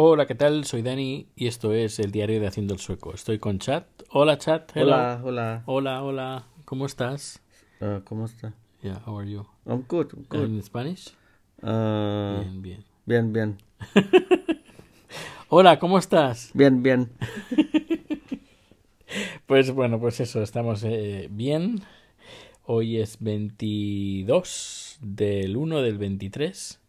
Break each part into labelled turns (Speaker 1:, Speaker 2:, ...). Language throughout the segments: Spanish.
Speaker 1: Hola, ¿qué tal? Soy Dani y esto es el diario de Haciendo el Sueco. Estoy con Chat. Hola, Chat. Hello.
Speaker 2: Hola, hola.
Speaker 1: Hola, hola. ¿Cómo estás?
Speaker 2: Uh, ¿Cómo está?
Speaker 1: Yeah, how are you?
Speaker 2: I'm good, I'm good.
Speaker 1: ¿En Spanish?
Speaker 2: Uh,
Speaker 1: Bien, bien.
Speaker 2: bien, bien.
Speaker 1: Hola, ¿cómo estás?
Speaker 2: Bien, bien.
Speaker 1: Pues bueno, pues eso, estamos eh, bien. Hoy es 22 del 1 del 23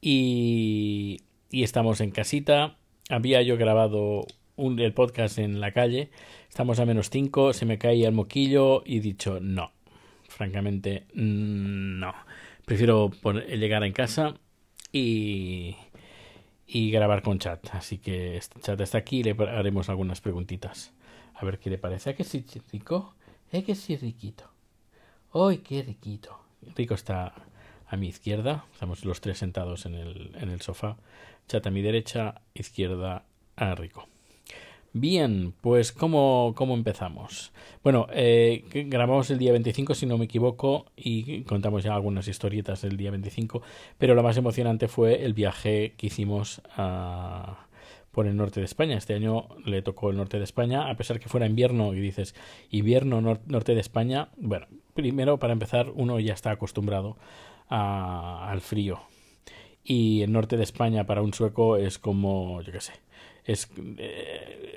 Speaker 1: y, y estamos en casita. Había yo grabado un, el podcast en la calle. Estamos a menos 5, se me caía el moquillo y dicho no. Francamente, mm, no. Prefiero llegar en casa y, y grabar con chat. Así que este chat está aquí y le haremos algunas preguntitas. A ver qué le parece. ¿A que sí, rico? ¿Eh que sí, riquito? ¡Ay, qué riquito! Rico está a mi izquierda. Estamos los tres sentados en el, en el sofá. Chat a mi derecha, izquierda a Rico. Bien, pues ¿cómo, cómo empezamos? Bueno, eh, grabamos el día 25, si no me equivoco, y contamos ya algunas historietas del día 25, pero lo más emocionante fue el viaje que hicimos a, por el norte de España. Este año le tocó el norte de España, a pesar que fuera invierno, y dices, invierno, nor- norte de España, bueno, primero, para empezar, uno ya está acostumbrado a- al frío. Y el norte de España para un sueco es como, yo qué sé, es eh,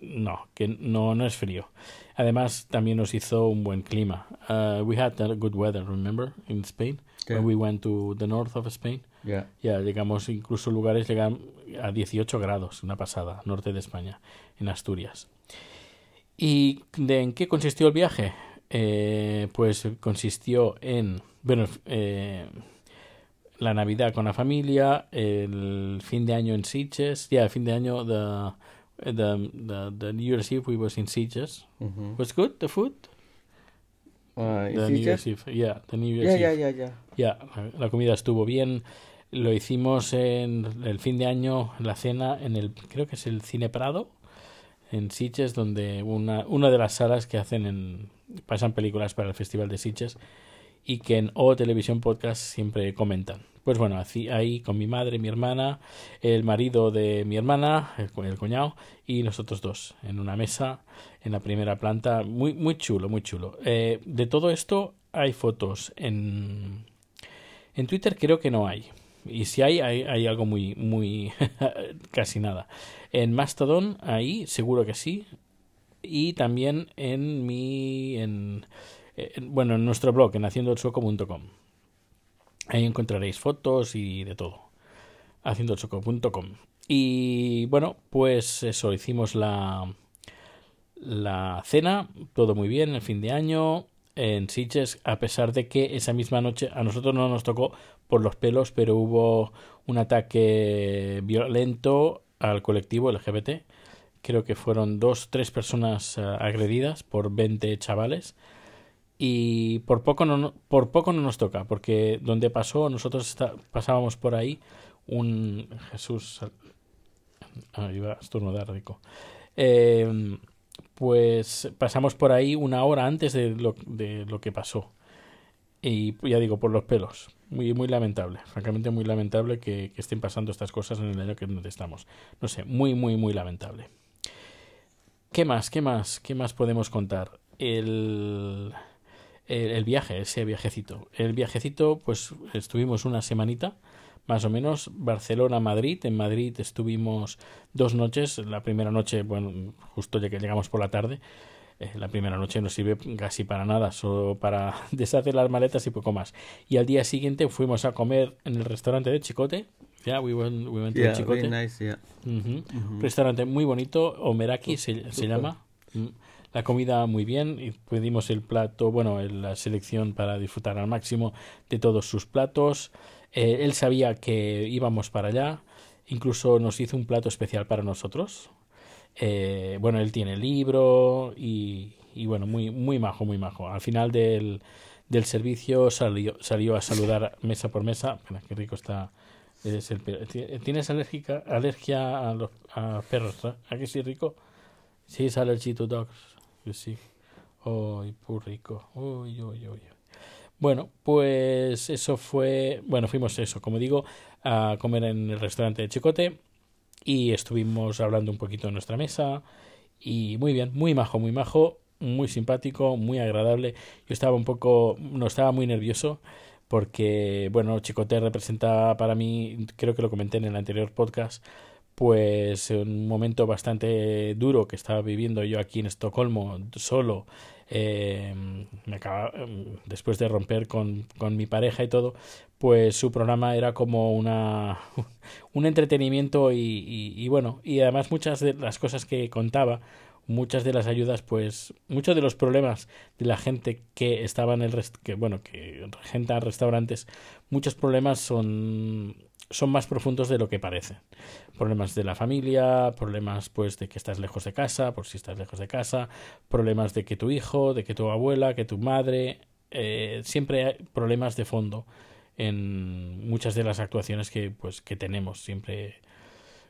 Speaker 1: no, que no, no es frío. Además, también nos hizo un buen clima. Uh, we had good weather, remember, in Spain,
Speaker 2: Yeah.
Speaker 1: when we went to the north of Spain.
Speaker 2: Yeah.
Speaker 1: Ya llegamos, incluso lugares llegan a 18 grados, una pasada, norte de España, en Asturias. ¿Y de en qué consistió el viaje? Eh, pues consistió en, bueno, eh, la Navidad con la familia, el fin de año en Sitges, ya, el fin de año, the, the, the, the New Year's Eve we was in Sitges.
Speaker 2: Mhm.
Speaker 1: Was good, the food?
Speaker 2: Uh,
Speaker 1: The New Year's Eve, yeah, the New Year's
Speaker 2: Yeah,
Speaker 1: Eve.
Speaker 2: yeah, yeah, yeah.
Speaker 1: La comida estuvo bien. Lo hicimos en el fin de año, la cena, en el, creo que es el Cine Prado, en Sitges, donde una, una de las salas que hacen en, pasan películas para el Festival de Sitges y que en O Televisión Podcast siempre comentan. Pues bueno, así- ahí con mi madre, mi hermana, el marido de mi hermana, el, el cuñado, y nosotros dos, en una mesa, en la primera planta, muy, muy chulo, muy chulo. Eh, de todo esto hay fotos en, en Twitter creo que no hay. Y si hay, hay, hay algo muy, muy, casi nada. En Mastodon, ahí, seguro que sí. Y también en mi, en, en- bueno, en nuestro blog, en haciendoelsueco.com. Ahí encontraréis fotos y de todo. Haciendoelsueco.com. Y bueno, pues eso, hicimos la, la cena, todo muy bien, el fin de año en Sitges, a pesar de que esa misma noche a nosotros no nos tocó por los pelos, pero hubo un ataque violento al colectivo LGBT. Creo que fueron dos, tres personas eh, agredidas por 20 chavales. Y por poco no, por poco no nos toca, porque donde pasó, nosotros está- pasábamos por ahí un Jesús. Ah, iba a estornudar rico. Eh, pues pasamos por ahí una hora antes de lo, de lo que pasó. Y ya digo, por los pelos. Muy, muy lamentable. Francamente, muy lamentable que, que estén pasando estas cosas en el año que donde estamos. No sé, muy, muy, muy lamentable. ¿Qué más? ¿Qué más? ¿Qué más podemos contar? El, el, el viaje, ese viajecito. El viajecito, pues estuvimos una semanita, más o menos, Barcelona-Madrid. En Madrid estuvimos dos noches. La primera noche, bueno, justo ya que llegamos por la tarde. eh, la primera noche no sirve casi para nada, solo para deshacer las maletas y poco más. Y al día siguiente fuimos a comer en el restaurante de Chicote. Ya, we went, we went to
Speaker 2: Yeah,
Speaker 1: Chicote.
Speaker 2: very nice, yeah.
Speaker 1: Ujú.
Speaker 2: Mhm.
Speaker 1: Restaurante muy bonito, Omeraki se, se
Speaker 2: Súper.
Speaker 1: llama. La comida muy bien y pedimos el plato, bueno, la selección para disfrutar al máximo de todos sus platos. Eh, él sabía que íbamos para allá, incluso nos hizo un plato especial para nosotros. Eh, bueno, él tiene libro y, y bueno, muy, muy majo, muy majo. Al final del, del servicio salió, salió a saludar mesa por mesa. Qué rico está. Es el pe- ti- ¿Tienes alérgica, alergia a los a perros? ¿A que sí, rico? Sí, es allergy to dogs. Yo sí. Uy, muy rico. Uy, uy, uy. Bueno, pues eso fue. Bueno, fuimos eso, como digo, a comer en el restaurante de Chicote. y estuvimos hablando un poquito de nuestra mesa y muy bien, muy majo, muy majo, muy simpático, muy agradable. Yo estaba un poco, no estaba muy nervioso porque, bueno, Chicote representa para mí, creo que lo comenté en el anterior podcast, pues un momento bastante duro que estaba viviendo yo aquí en Estocolmo, solo, eh, me acaba, después de romper con, con, mi pareja y todo, pues su programa era como una un entretenimiento y, bueno, y además muchas de las cosas que contaba, muchas de las ayudas, pues muchos de los problemas de la gente que estaba en el rest que bueno, que regenta restaurantes, muchos problemas son son más profundos de lo que parecen. Problemas de la familia, problemas pues de que estás lejos de casa, por si estás lejos de casa, problemas de que tu hijo, de que tu abuela, que tu madre, eh, siempre hay problemas de fondo en muchas de las actuaciones que pues que tenemos. Siempre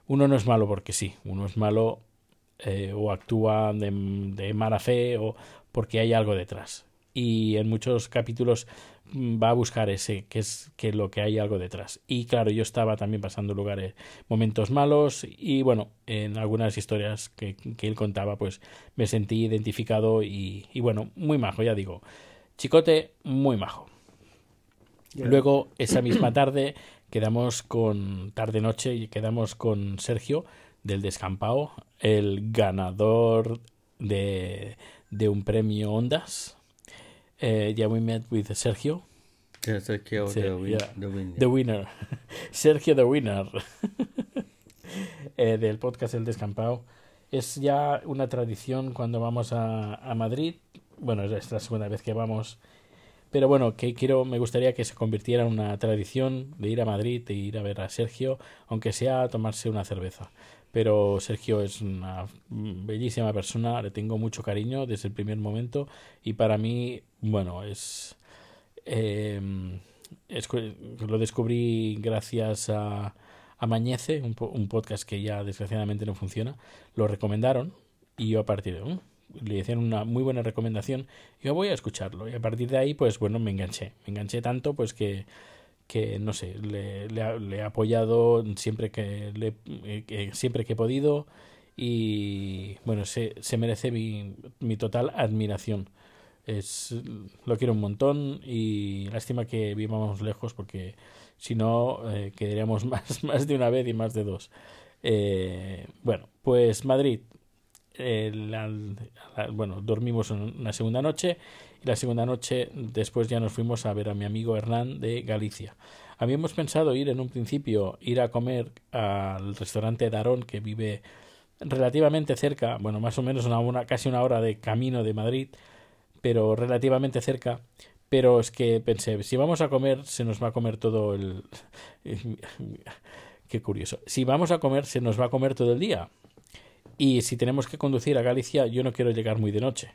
Speaker 1: uno no es malo porque sí, uno es malo eh, o actúa de, de mala fe o porque hay algo detrás. Y en muchos capítulos va a buscar ese, que es que lo que hay algo detrás. Y claro, yo estaba también pasando lugares, momentos malos y bueno, en algunas historias que, que él contaba, pues me sentí identificado y, y, bueno, muy majo, ya digo. Chicote, muy majo. Yeah. Luego, esa misma tarde, quedamos con, tarde-noche, y quedamos con Sergio del Descampado, el ganador de, de un premio Ondas Uh, yeah, we met with Sergio.
Speaker 2: Yeah, Sergio, the, win,
Speaker 1: yeah.
Speaker 2: the winner.
Speaker 1: The winner. Sergio the winner. eh, del podcast El Descampado. Es ya una tradición cuando vamos a, a Madrid. Bueno, es la segunda vez que vamos. Pero bueno, que quiero, me gustaría que se convirtiera en una tradición de ir a Madrid, de ir a ver a Sergio, aunque sea a tomarse una cerveza. Pero Sergio es una bellísima persona, le tengo mucho cariño desde el primer momento y para mí, bueno, es, eh, lo descubrí gracias a, a Mañece, un, un, podcast que ya desgraciadamente no funciona. Lo recomendaron y yo a partir de uh, le hicieron una muy buena recomendación yo voy a escucharlo y a partir de ahí pues bueno me enganché me enganché tanto pues que que no sé le, le, he apoyado siempre que, le, eh, siempre que he podido y bueno se, se merece mi, mi total admiración. Es lo quiero un montón y lástima que vivamos lejos porque si no eh, quedaríamos más, más de una vez y más de dos. Eh, bueno pues Madrid la, bueno, dormimos una segunda noche y la segunda noche después ya nos fuimos a ver a mi amigo Hernán de Galicia. Habíamos pensado ir en un principio, ir a comer al restaurante Darón que vive relativamente cerca, bueno, más o menos una, una, casi una hora de camino de Madrid, pero relativamente cerca. Pero es que pensé, si vamos a comer, se nos va a comer todo el... Qué curioso. Si vamos a comer, se nos va a comer todo el día. Y si tenemos que conducir a Galicia, yo no quiero llegar muy de noche,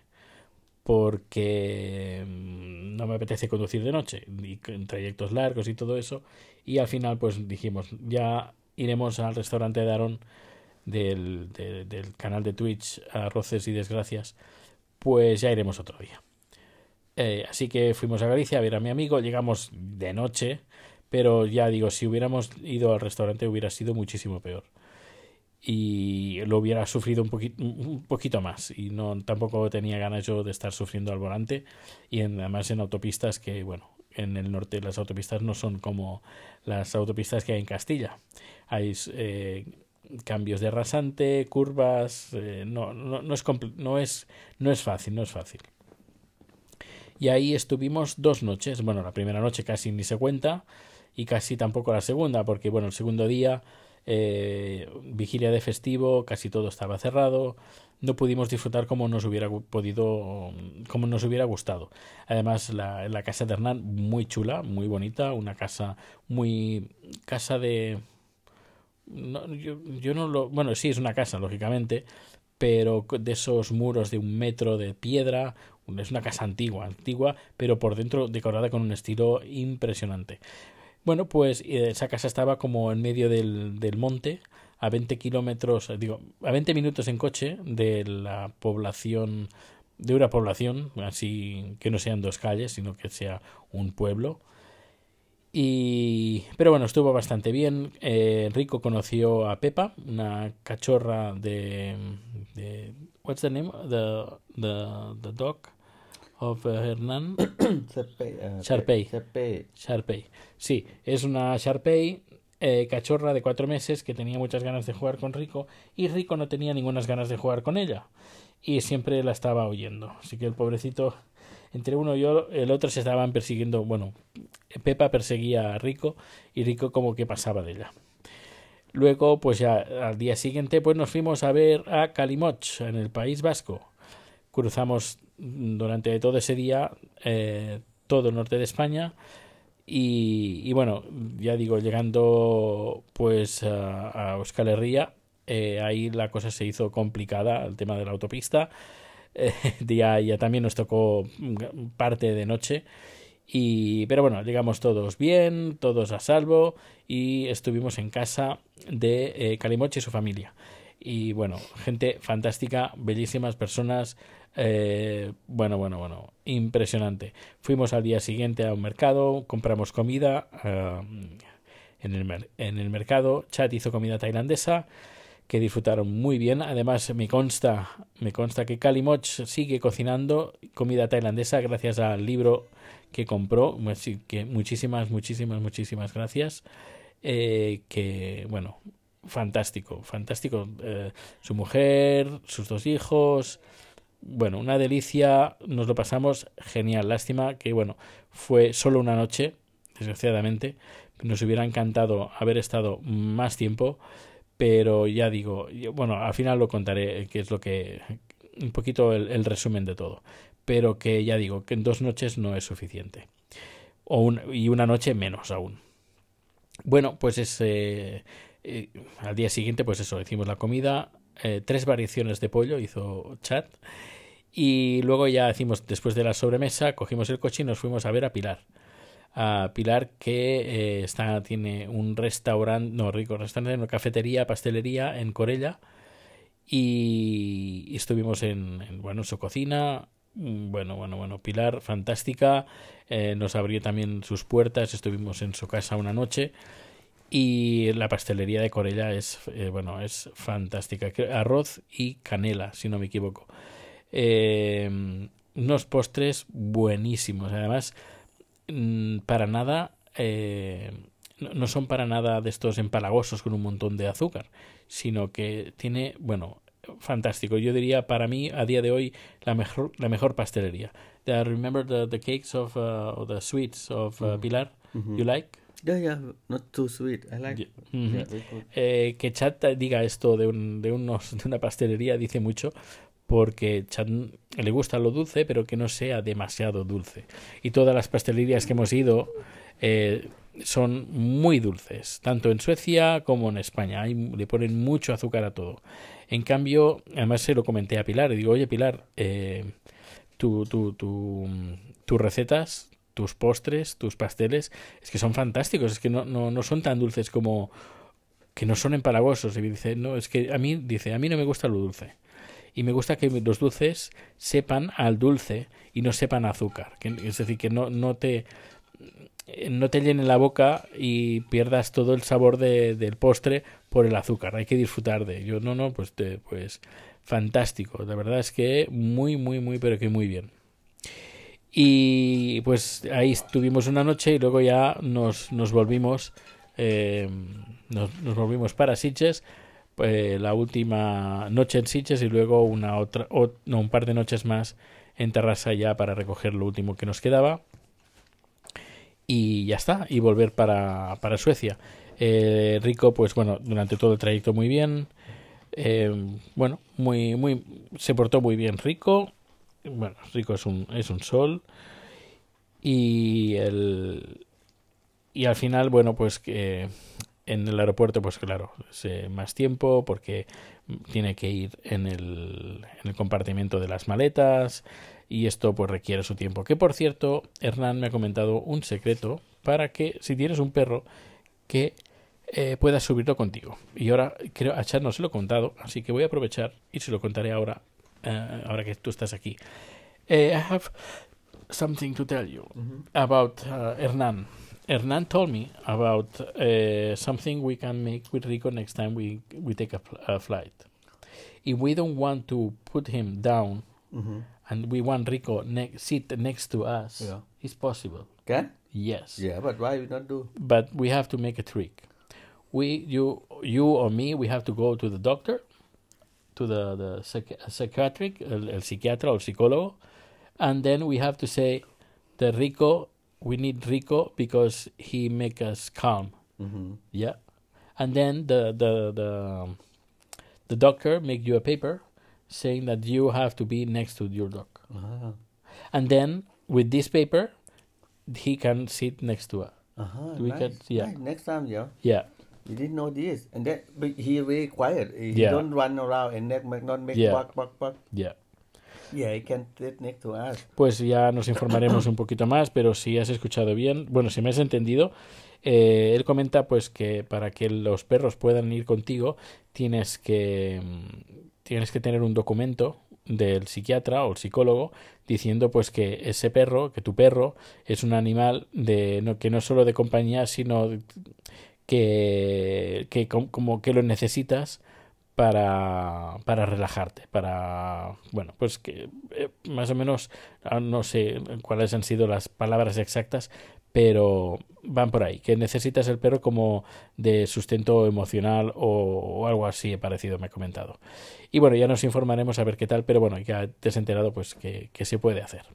Speaker 1: porque no me apetece conducir de noche, y en trayectos largos y todo eso. Y al final, pues dijimos, ya iremos al restaurante de de, del canal de Twitch, Arroces y Desgracias, pues ya iremos otro día. Eh, así que fuimos a Galicia a ver a mi amigo, llegamos de noche, pero ya digo, si hubiéramos ido al restaurante hubiera sido muchísimo peor y lo hubiera sufrido un poquito, un poquito más. Y no tampoco tenía ganas yo de estar sufriendo al volante. Y en, además en autopistas que bueno en el norte las autopistas no son como las autopistas que hay en Castilla. Hay eh, cambios de rasante curvas eh, no, no, no, es no es no es fácil no es fácil. Y ahí estuvimos dos noches. Bueno la primera noche casi ni se cuenta y casi tampoco la segunda porque bueno el segundo día eh, vigilia de festivo, casi todo estaba cerrado, no pudimos disfrutar como nos hubiera podido, como nos hubiera gustado. Además, la, la casa de Hernán, muy chula, muy bonita, una casa muy, casa de, no, yo, yo no lo, bueno, sí es una casa, lógicamente, pero de esos muros de un metro de piedra, es una casa antigua, antigua, pero por dentro decorada con un estilo impresionante. Bueno, pues esa casa estaba como en medio del, del monte, a 20 kilómetros, digo, a 20 minutos en coche de la población, de una población, así que no sean dos calles, sino que sea un pueblo. Y, pero bueno, estuvo bastante bien. Eh, Rico conoció a Pepa, una cachorra de, de what's the name? The the the dog of uh, Hernán.
Speaker 2: Sepe, ah,
Speaker 1: Sharpei.
Speaker 2: Sepe.
Speaker 1: Sharpei. Sí, es una Sharpei eh, cachorra de cuatro meses que tenía muchas ganas de jugar con Rico y Rico no tenía ninguna ganas de jugar con ella y siempre la estaba oyendo. Así que el pobrecito, entre uno y yo, el otro se estaban persiguiendo. Bueno, Pepa perseguía a Rico y Rico como que pasaba de ella. Luego, pues ya al día siguiente, pues nos fuimos a ver a Calimoch en el País Vasco. Cruzamos durante todo ese día eh, todo el norte de España y, bueno, ya digo, llegando pues a, a Euskal Herria, eh, ahí la cosa se hizo complicada, el tema de la autopista. Eh, ya, ya también nos tocó parte de noche. Y, pero bueno, llegamos todos bien, todos a salvo y estuvimos en casa de eh, Calimoche y su familia. Y bueno, gente fantástica, bellísimas personas. eh, bueno, bueno, bueno, impresionante. Fuimos al día siguiente a un mercado, compramos comida eh, en, el en el mercado. Chat hizo comida tailandesa que disfrutaron muy bien. Además, me consta, me consta que Kalimoch sigue cocinando comida tailandesa gracias al libro que compró. Así que muchísimas, muchísimas, muchísimas gracias. Eh, que, bueno, fantástico, fantástico. Eh, su mujer, sus dos hijos. Bueno, una delicia, nos lo pasamos genial. Lástima que, bueno, fue solo una noche, desgraciadamente. Nos hubiera encantado haber estado más tiempo, pero ya digo, yo- bueno, al final lo contaré, que es lo que, un poquito el, resumen de todo, pero que ya digo, que en dos noches no es suficiente, o un- y una noche menos aún. Bueno, pues es, eh, eh, al día siguiente, pues eso, hicimos la comida, eh, tres variaciones de pollo hizo Chat, y luego ya hicimos, después de la sobremesa, cogimos el coche y nos fuimos a ver a Pilar. A Pilar que eh, está tiene un restaurante no rico restaurante una cafetería pastelería en Corella y, estuvimos en, en, bueno en su cocina. Mm, bueno bueno bueno Pilar fantástica eh, nos abrió también sus puertas estuvimos en su casa una noche y la pastelería de Corella es eh, bueno es fantástica. Arroz y canela si no me equivoco. Eh, unos postres buenísimos. Además mm, para nada eh, no, son para nada de estos empalagosos con un montón de azúcar sino que tiene bueno fantástico. Yo diría para mí a día de hoy la mejor la mejor pastelería. The, remember the, the cakes of uh, or the sweets of uh,
Speaker 2: Mhm.
Speaker 1: Pilar
Speaker 2: Mhm.
Speaker 1: you like
Speaker 2: Yeah, yeah, not too sweet. I like.
Speaker 1: Yeah, eh, que Chad diga esto de, un, de, unos, de una pastelería dice mucho porque Chad le gusta lo dulce pero que no sea demasiado dulce y todas las pastelerías que hemos ido eh, son muy dulces tanto en Suecia como en España Hay- le ponen mucho azúcar a todo en cambio además se lo comenté a Pilar y digo oye Pilar eh, tu, tu, tu, tus recetas tus postres tus pasteles es que son fantásticos es que no, no, no son tan dulces como que no son empalagosos. Y dice no es que a mí dice a mí no me gusta lo dulce. Y me gusta que los dulces sepan al dulce y no sepan azúcar. Que, es decir que no no te no te llene la boca y pierdas todo el sabor de, del postre por el azúcar. Hay que disfrutar de ello no no pues te- pues fantástico. La verdad es que muy muy muy pero que muy bien y pues ahí estuvimos una noche y luego ya nos, nos volvimos eh, nos, volvimos para Sitges eh, la última noche en Sitges y luego una otra o- no, un par de noches más en Terrassa ya para recoger lo último que nos quedaba. Y ya está y volver para, para Suecia. Eh, Rico pues bueno durante todo el trayecto muy bien. Eh, bueno muy muy se portó muy bien Rico bueno Rico es un es un sol. Y el y al final bueno pues que en el aeropuerto pues claro es, más tiempo porque tiene que ir en el, en el compartimiento de las maletas y esto pues requiere su tiempo. Que por cierto Hernán me ha comentado un secreto para que si tienes un perro que eh, puedas subirlo contigo. Y ahora creo a Chad no se lo he contado así que voy a aprovechar y se lo contaré ahora eh, ahora que tú estás aquí Eh, I have something to tell you
Speaker 2: Mhm.
Speaker 1: about uh, Hernán. Hernan told me about uh, something we can make with Rico next time we we take a, a flight. If we don't want to put him down
Speaker 2: Mm-hmm.
Speaker 1: and we want Rico ne- sit next to us,
Speaker 2: Yeah.
Speaker 1: it's possible.
Speaker 2: Can?
Speaker 1: Yes.
Speaker 2: Yeah, but why we not do?
Speaker 1: but we have to make a trick. We, you, you or me, we have to go to the doctor, to the the psych- psychiatric, el, el psiquiatra o el psicólogo, and then we have to say, the Rico, we need Rico because he make us calm.
Speaker 2: Mm-hmm.
Speaker 1: Yeah, and then the the the the doctor make you a paper saying that you have to be next to your dog,
Speaker 2: Uh-huh.
Speaker 1: and then with this paper, he can sit next to us.
Speaker 2: Uh-huh.
Speaker 1: We
Speaker 2: nice.
Speaker 1: can- yeah.
Speaker 2: Nice. Next time, yeah.
Speaker 1: Yeah.
Speaker 2: We didn't know this, and that but he very quiet. He
Speaker 1: Yeah.
Speaker 2: don't run around and make, not make
Speaker 1: Yeah.
Speaker 2: buck buck.
Speaker 1: Yeah.
Speaker 2: Yeah, he can sit next to us.
Speaker 1: Pues ya nos informaremos un poquito más, pero si has escuchado bien, bueno, si me has entendido, eh, él comenta pues que para que los perros puedan ir contigo tienes que tienes que tener un documento del psiquiatra o el psicólogo diciendo pues que ese perro, que tu perro es un animal de no, que no es solo de compañía, sino que, que com- como que lo necesitas para, para relajarte, para, bueno, pues que eh, más o menos, ah, no sé cuáles han sido las palabras exactas, pero van por ahí, que necesitas el perro como de sustento emocional o, algo así parecido, me ha comentado. Y bueno, ya nos informaremos a ver qué tal, pero bueno, ya te has enterado pues que, que se puede hacer.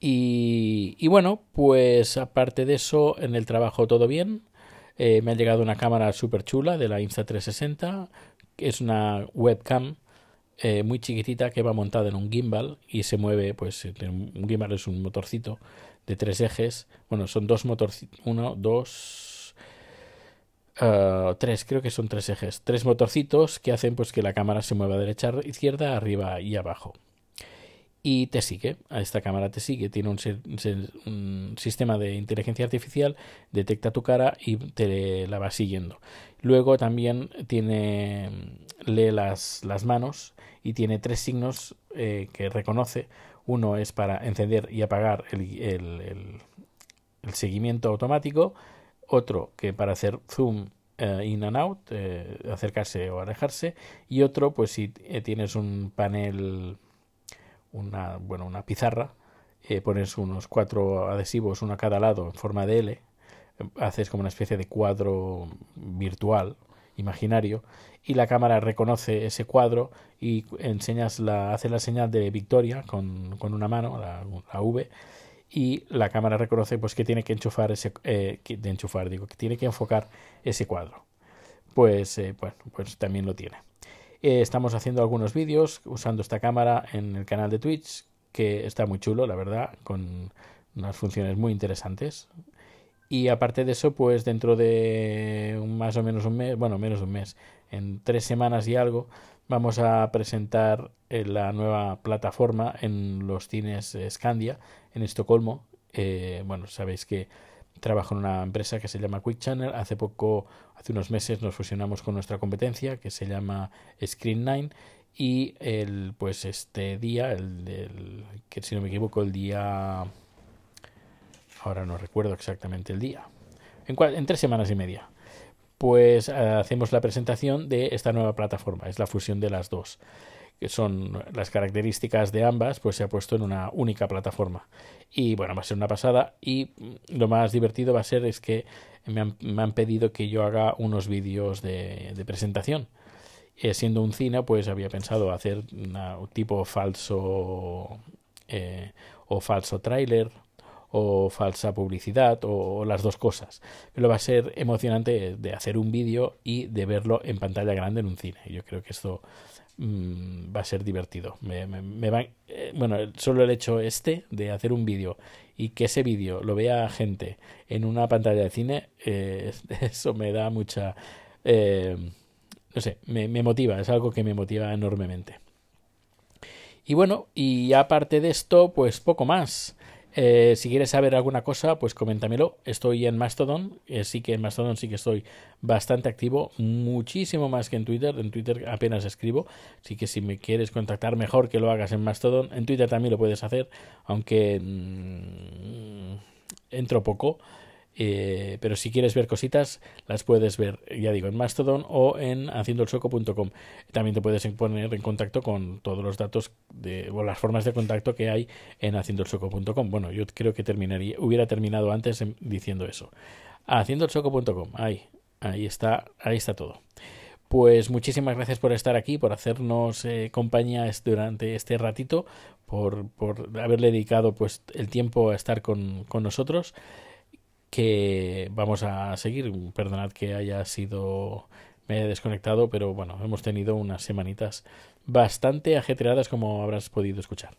Speaker 1: Y, bueno, pues aparte de eso, en el trabajo todo bien. Eh, me ha llegado una cámara súper chula de la Insta360, que es una webcam eh, muy chiquitita que va montada en un gimbal y se mueve, pues un gimbal es un motorcito de tres ejes. Bueno, son dos motorcitos, uno, dos, ah, tres, creo que son tres ejes. Tres motorcitos que hacen pues que la cámara se mueva derecha, izquierda, arriba y abajo y te sigue. A esta cámara te sigue. Tiene un, sistema de inteligencia artificial, detecta tu cara y te la va siguiendo. Luego también tiene lee las, las manos y tiene tres signos eh, que reconoce. Uno es para encender y apagar el, el- seguimiento automático. Otro que para hacer zoom eh, in and out, eh, acercarse o alejarse. Y otro, pues si tienes un panel una, bueno, una pizarra, eh, pones unos cuatro adhesivos, uno a cada lado, en forma de L, haces como una especie de cuadro virtual, imaginario, y la cámara reconoce ese cuadro y enseñas la, hace la señal de victoria con, con una mano, la, V, y la cámara reconoce pues que tiene que enchufar ese, eh, de enchufar, digo, que tiene que enfocar ese cuadro. Pues, eh, bueno, pues también lo tiene. Eh, estamos haciendo algunos vídeos usando esta cámara en el canal de Twitch, que está muy chulo, la verdad, con unas funciones muy interesantes. Y aparte de eso, pues dentro de más o menos un mes, bueno, menos un mes, en tres semanas y algo, vamos a presentar eh, la nueva plataforma en los cines Scandia, en Estocolmo. Eh, bueno, sabéis que trabajo en una empresa que se llama Quick Channel. Hace poco, hace unos meses, nos fusionamos con nuestra competencia que se llama Screen9 y el, pues este día, el, el- que si no me equivoco, el día, ahora no recuerdo exactamente el día, en, cua- en tres semanas y media, pues eh, hacemos la presentación de esta nueva plataforma. Es la fusión de las dos que son las características de ambas, pues se ha puesto en una única plataforma. Y bueno, va a ser una pasada. Y mm, lo más divertido va a ser es que me han, me han pedido que yo haga unos vídeos de, de presentación. Eh, siendo un cine, pues había pensado hacer un tipo falso eh, o falso tráiler o falsa publicidad o, o las dos cosas. Pero va a ser emocionante de hacer un vídeo y de verlo en pantalla grande en un cine. Yo creo que esto mm, va a ser divertido. Me, me- me va- eh, bueno, solo el hecho este de hacer un vídeo y que ese vídeo lo vea gente en una pantalla de cine, eh, eso me da mucha... eh, no sé, me, me motiva, es algo que me motiva enormemente. Y bueno, y aparte de esto, pues poco más. Eh, si quieres saber alguna cosa, pues coméntamelo. Estoy en Mastodon, eh, sí que en Mastodon sí que estoy bastante activo, muchísimo más que en Twitter. En Twitter apenas escribo, así que si me quieres contactar mejor que lo hagas en Mastodon. En Twitter también lo puedes hacer, aunque mm, entro poco. Eh, pero si quieres ver cositas, las puedes ver, ya digo, en Mastodon o en haciendoelsoco.com. También te puedes poner en contacto con todos los datos de, o las formas de contacto que hay en haciendoelsoco.com. Bueno, yo creo que terminaría, hubiera terminado antes diciendo eso. Haciendoelsoco.com, ahí, ahí está, ahí está todo. Pues muchísimas gracias por estar aquí, por hacernos eh, compañía durante este ratito, por, por haberle dedicado pues el tiempo a estar con, con nosotros que vamos a seguir. Perdonad que haya sido me he desconectado, pero bueno, hemos tenido unas semanitas bastante ajetreadas como habrás podido escuchar.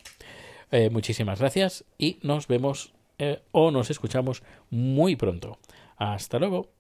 Speaker 1: Eh, muchísimas gracias y nos vemos eh, o nos escuchamos muy pronto. Hasta luego.